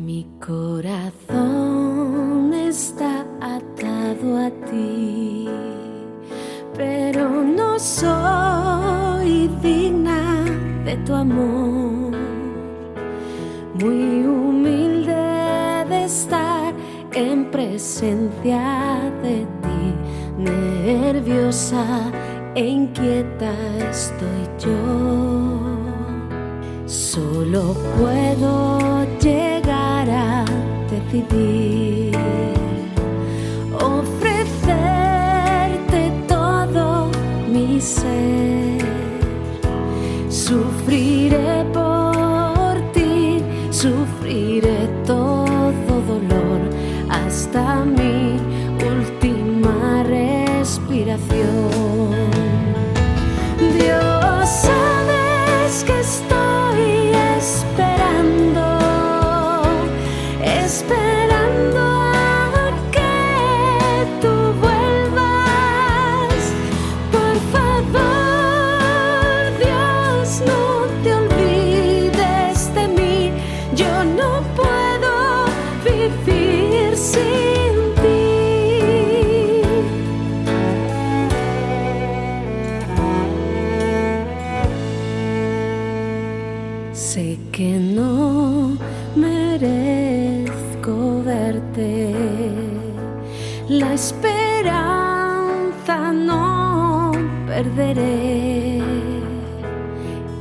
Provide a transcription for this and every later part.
Mi corazón está atado a ti, pero no soy digna de tu amor. Muy humilde de estar en presencia de ti, nerviosa e inquieta estoy yo. Solo puedo llegar a decidir ofrecerte todo mi ser. Sufriré por ti, sufriré todo dolor hasta mi última respiración. Sé que no merezco verte. La esperanza no perderé.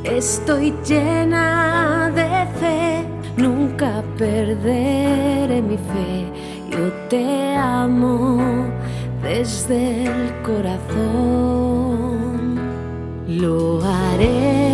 Estoy llena de fe, nunca perderé mi fe. Yo te amo desde el corazón. Lo haré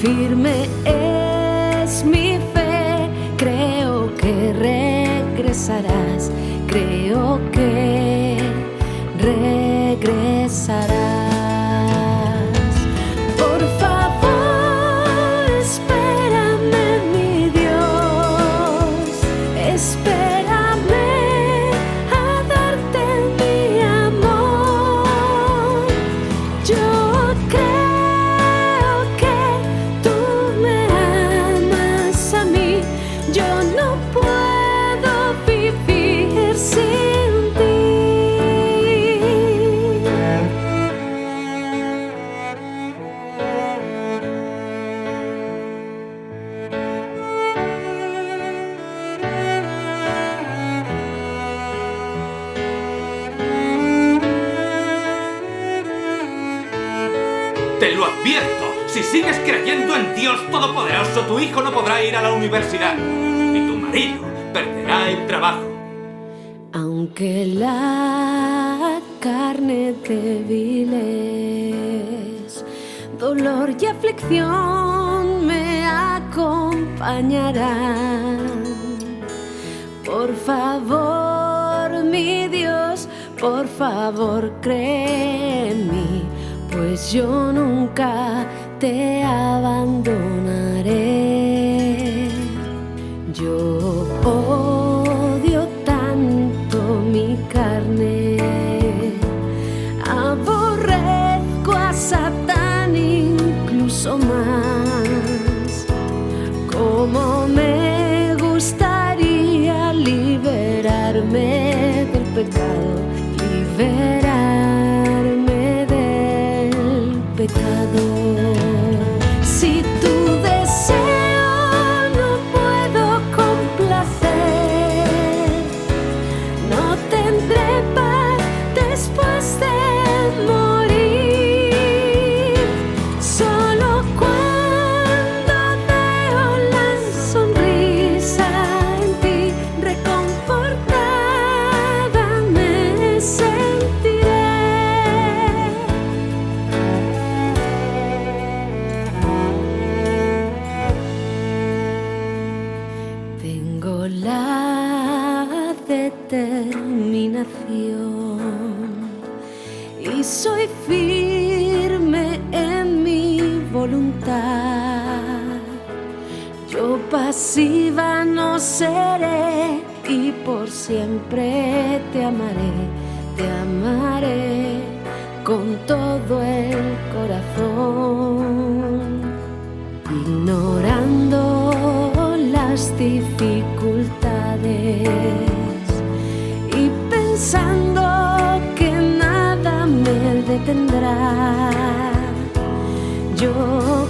Firme es mi fe, creo que regresarás, creo que regresarás. Te lo advierto, si sigues creyendo en Dios Todopoderoso, tu hijo no podrá ir a la universidad. Y tu marido perderá el trabajo. Aunque la carne débil es, dolor y aflicción me acompañarán. Por favor, mi Dios, por favor, cree en mí, pues yo nunca te abandonaré. Yo odio tanto mi carne, aborrezco a Satán incluso más. Como me gustaría liberarme del pecado, liberarme determinación. Y soy firme en mi voluntad. Yo pasiva no seré, y por siempre te amaré, te amaré con todo el corazón, ignorando las dificultades pensando que nada me detendrá. Yo